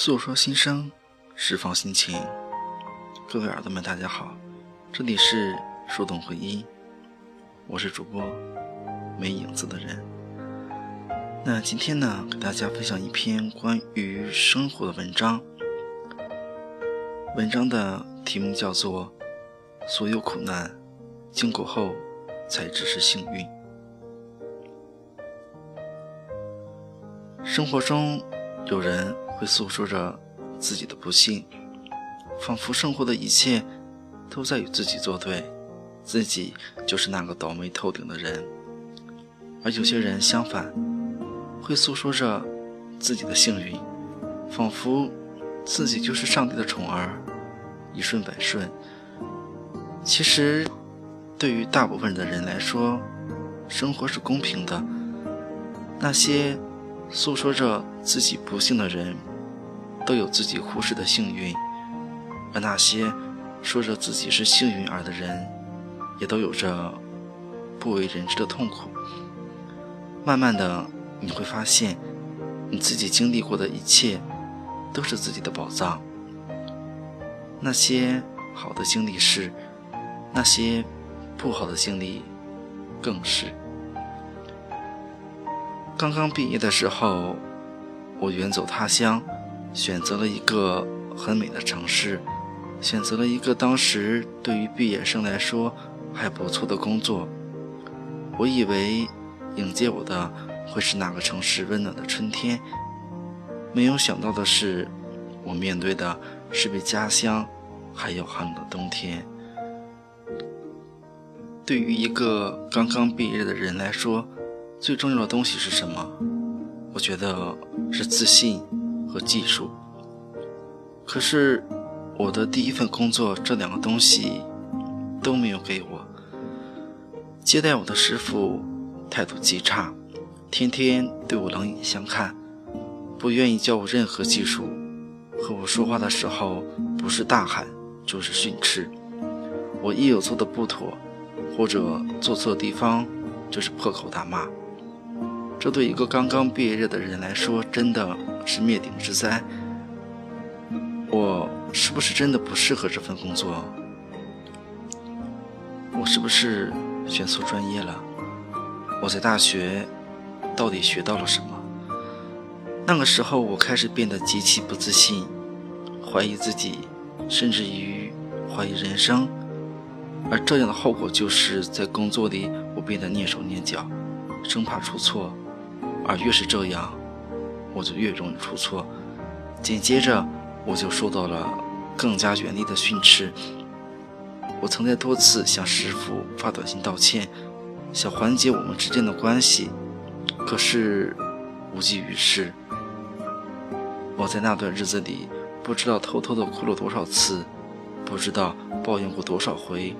诉说心声，释放心情。各位耳朵们，大家好，这里是树洞回音，我是主播没影子的人。那今天呢，给大家分享一篇关于生活的文章。文章的题目叫做《所有苦难经过后，才只是幸运》。生活中有人。会诉说着自己的不幸，仿佛生活的一切都在与自己作对，自己就是那个倒霉透顶的人。而有些人相反，会诉说着自己的幸运，仿佛自己就是上帝的宠儿，一顺百顺。其实，对于大部分的人来说，生活是公平的。那些诉说着自己不幸的人。都有自己忽视的幸运，而那些说着自己是幸运儿的人，也都有着不为人知的痛苦。慢慢的，你会发现，你自己经历过的一切，都是自己的宝藏。那些好的经历是，那些不好的经历更是。刚刚毕业的时候，我远走他乡。选择了一个很美的城市，选择了一个当时对于毕业生来说还不错的工作。我以为迎接我的会是那个城市温暖的春天，没有想到的是，我面对的是比家乡还要寒冷的冬天。对于一个刚刚毕业的人来说，最重要的东西是什么？我觉得是自信。和技术，可是我的第一份工作这两个东西都没有给我。接待我的师傅态度极差，天天对我冷眼相看，不愿意教我任何技术，和我说话的时候不是大喊就是训斥。我一有做的不妥，或者做错地方，就是破口大骂。这对一个刚刚毕业的人来说，真的是灭顶之灾。我是不是真的不适合这份工作？我是不是选错专业了？我在大学到底学到了什么？那个时候，我开始变得极其不自信，怀疑自己，甚至于怀疑人生。而这样的后果，就是在工作里，我变得蹑手蹑脚，生怕出错。而越是这样，我就越容易出错。紧接着，我就受到了更加严厉的训斥。我曾在多次向师傅发短信道歉，想缓解我们之间的关系，可是无济于事。我在那段日子里，不知道偷偷的哭了多少次，不知道抱怨过多少回，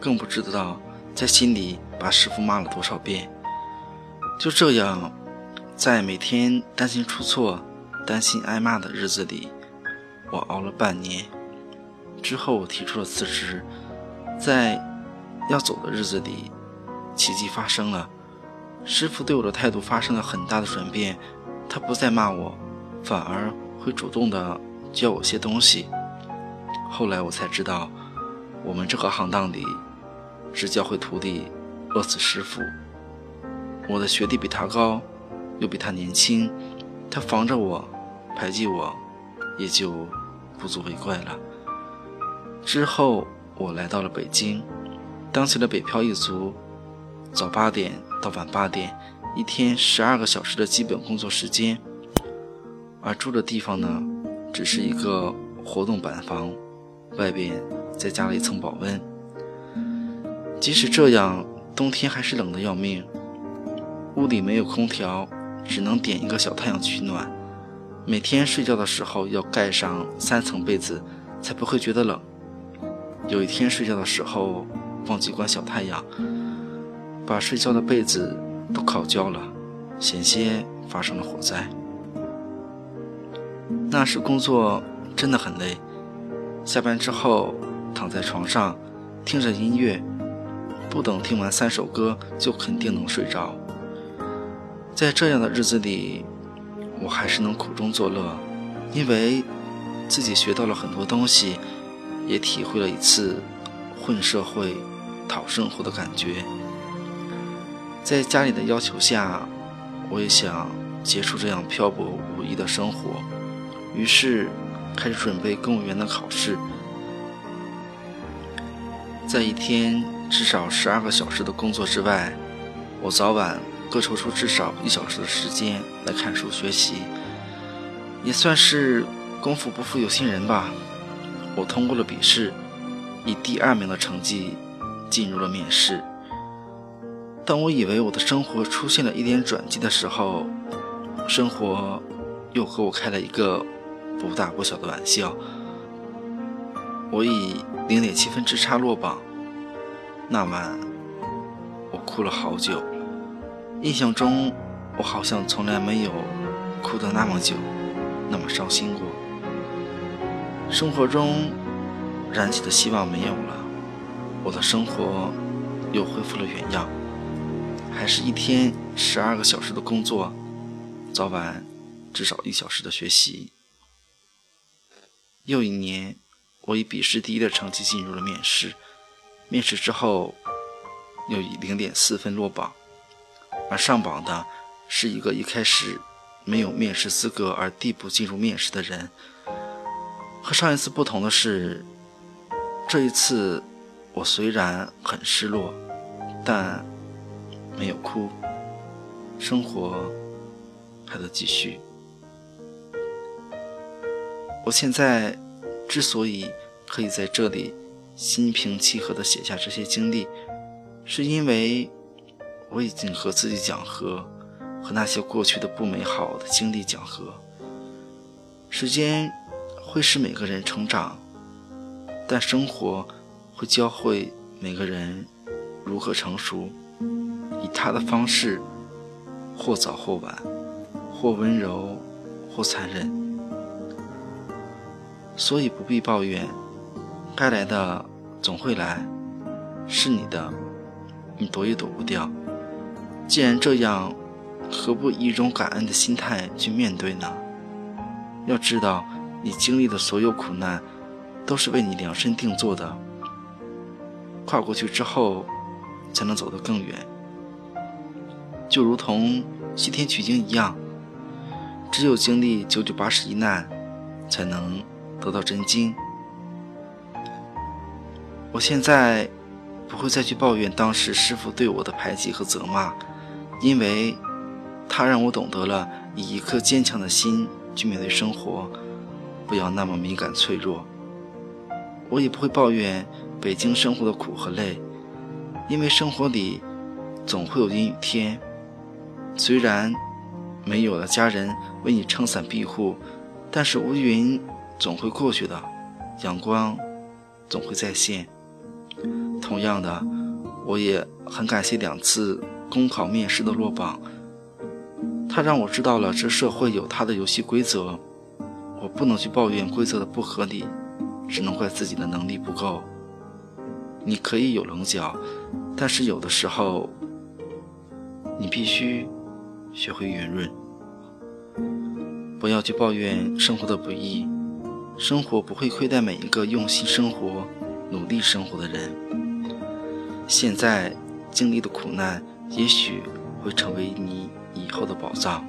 更不知道在心里把师傅骂了多少遍。就这样，在每天担心出错、担心挨骂的日子里，我熬了半年。之后，我提出了辞职。在要走的日子里，奇迹发生了，师傅对我的态度发生了很大的转变。他不再骂我，反而会主动的教我些东西。后来我才知道，我们这个行当里，只教会徒弟，饿死师傅。我的学历比他高，又比他年轻，他防着我，排挤我，也就不足为怪了。之后，我来到了北京，当起了北漂一族，早八点到晚八点，一天十二个小时的基本工作时间，而住的地方呢，只是一个活动板房，外边再加了一层保温。即使这样，冬天还是冷得要命。屋里没有空调，只能点一个小太阳取暖。每天睡觉的时候要盖上三层被子，才不会觉得冷。有一天睡觉的时候忘记关小太阳，把睡觉的被子都烤焦了，险些发生了火灾。那时工作真的很累，下班之后躺在床上听着音乐，不等听完三首歌就肯定能睡着。在这样的日子里，我还是能苦中作乐，因为自己学到了很多东西，也体会了一次混社会、讨生活的感觉。在家里的要求下，我也想结束这样漂泊无依的生活，于是开始准备公务员的考试。在一天至少十二个小时的工作之外，我早晚各抽出至少一小时的时间来看书学习，也算是功夫不负有心人吧。我通过了笔试，以第二名的成绩进入了面试。当我以为我的生活出现了一点转机的时候，生活又和我开了一个不大不小的玩笑。我以零点七分之差落榜。那晚，我哭了好久。印象中，我好像从来没有哭得那么久，那么伤心过。生活中燃起的希望没有了，我的生活又恢复了原样，还是一天十二个小时的工作，早晚至少一小时的学习。又一年。我以笔试第一的成绩进入了面试，面试之后又以零点四分落榜，而上榜的是一个一开始没有面试资格而递补进入面试的人。和上一次不同的是，这一次我虽然很失落，但没有哭，生活还得继续。我现在。之所以可以在这里心平气和地写下这些经历，是因为我已经和自己讲和，和那些过去的不美好的经历讲和。时间会使每个人成长，但生活会教会每个人如何成熟，以他的方式，或早或晚，或温柔，或残忍。所以不必抱怨，该来的总会来，是你的，你躲也躲不掉。既然这样，何不以一种感恩的心态去面对呢？要知道，你经历的所有苦难，都是为你量身定做的。跨过去之后，才能走得更远。就如同西天取经一样，只有经历九九八十一难，才能。得到真经。我现在不会再去抱怨当时师傅对我的排挤和责骂，因为他让我懂得了以一颗坚强的心去面对生活，不要那么敏感脆弱。我也不会抱怨北京生活的苦和累，因为生活里总会有阴雨天。虽然没有了家人为你撑伞庇护，但是乌云。总会过去的，阳光总会再现。同样的，我也很感谢两次公考面试的落榜，他让我知道了这社会有它的游戏规则。我不能去抱怨规则的不合理，只能怪自己的能力不够。你可以有棱角，但是有的时候，你必须学会圆润。不要去抱怨生活的不易。生活不会亏待每一个用心生活、努力生活的人。现在经历的苦难，也许会成为你以后的宝藏。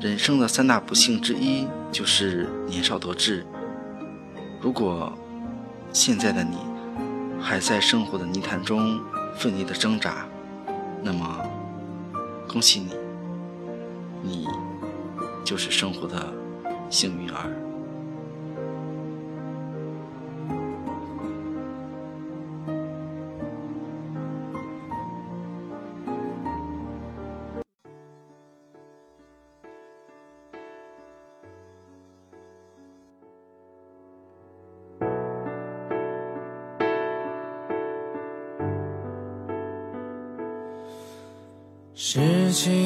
人生的三大不幸之一就是年少得志。如果现在的你还在生活的泥潭中奋力的挣扎，那么恭喜你，你就是生活的幸运儿。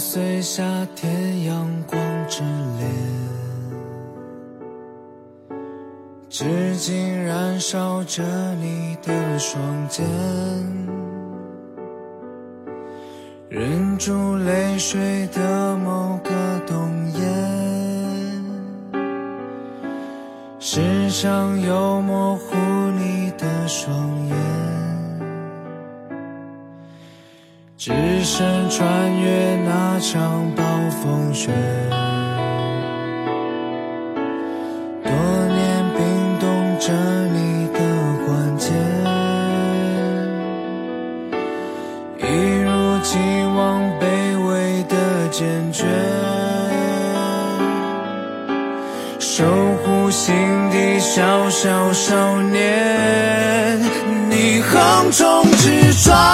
随夏天阳光之恋，至今燃烧着你的双肩，忍住泪水的某个冬夜，时常又模糊你的双眼。只身穿越那场暴风雪多年冰冻着你的关节一如既往卑微的坚决守护心底小小少年你横冲直撞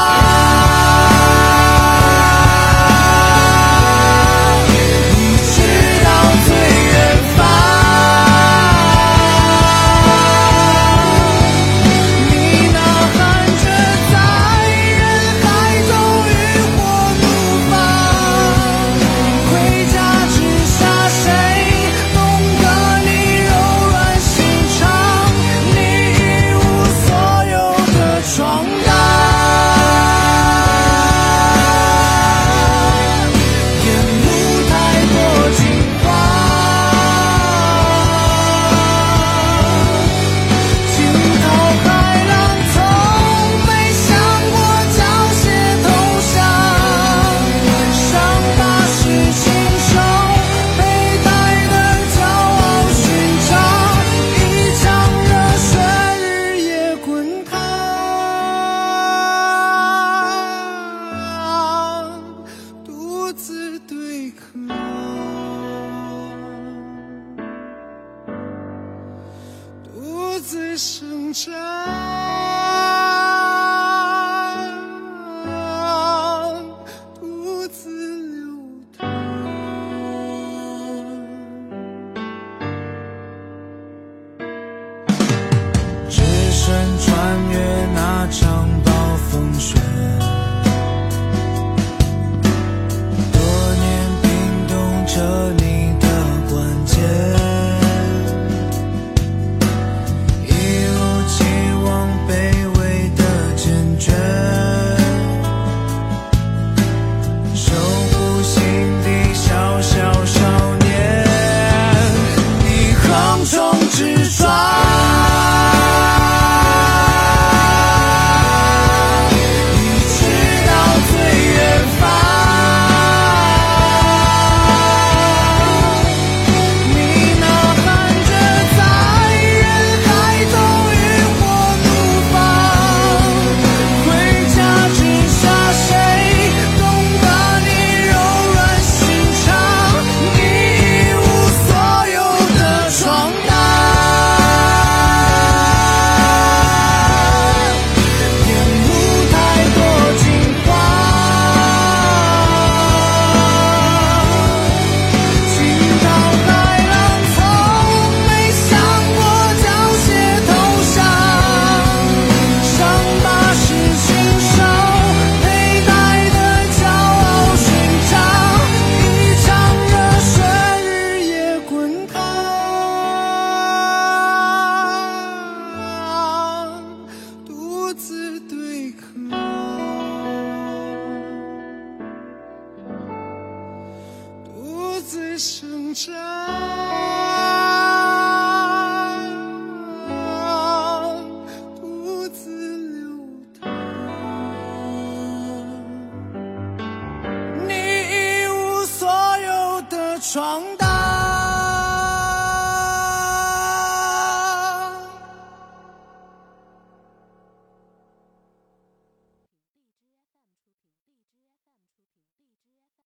shine.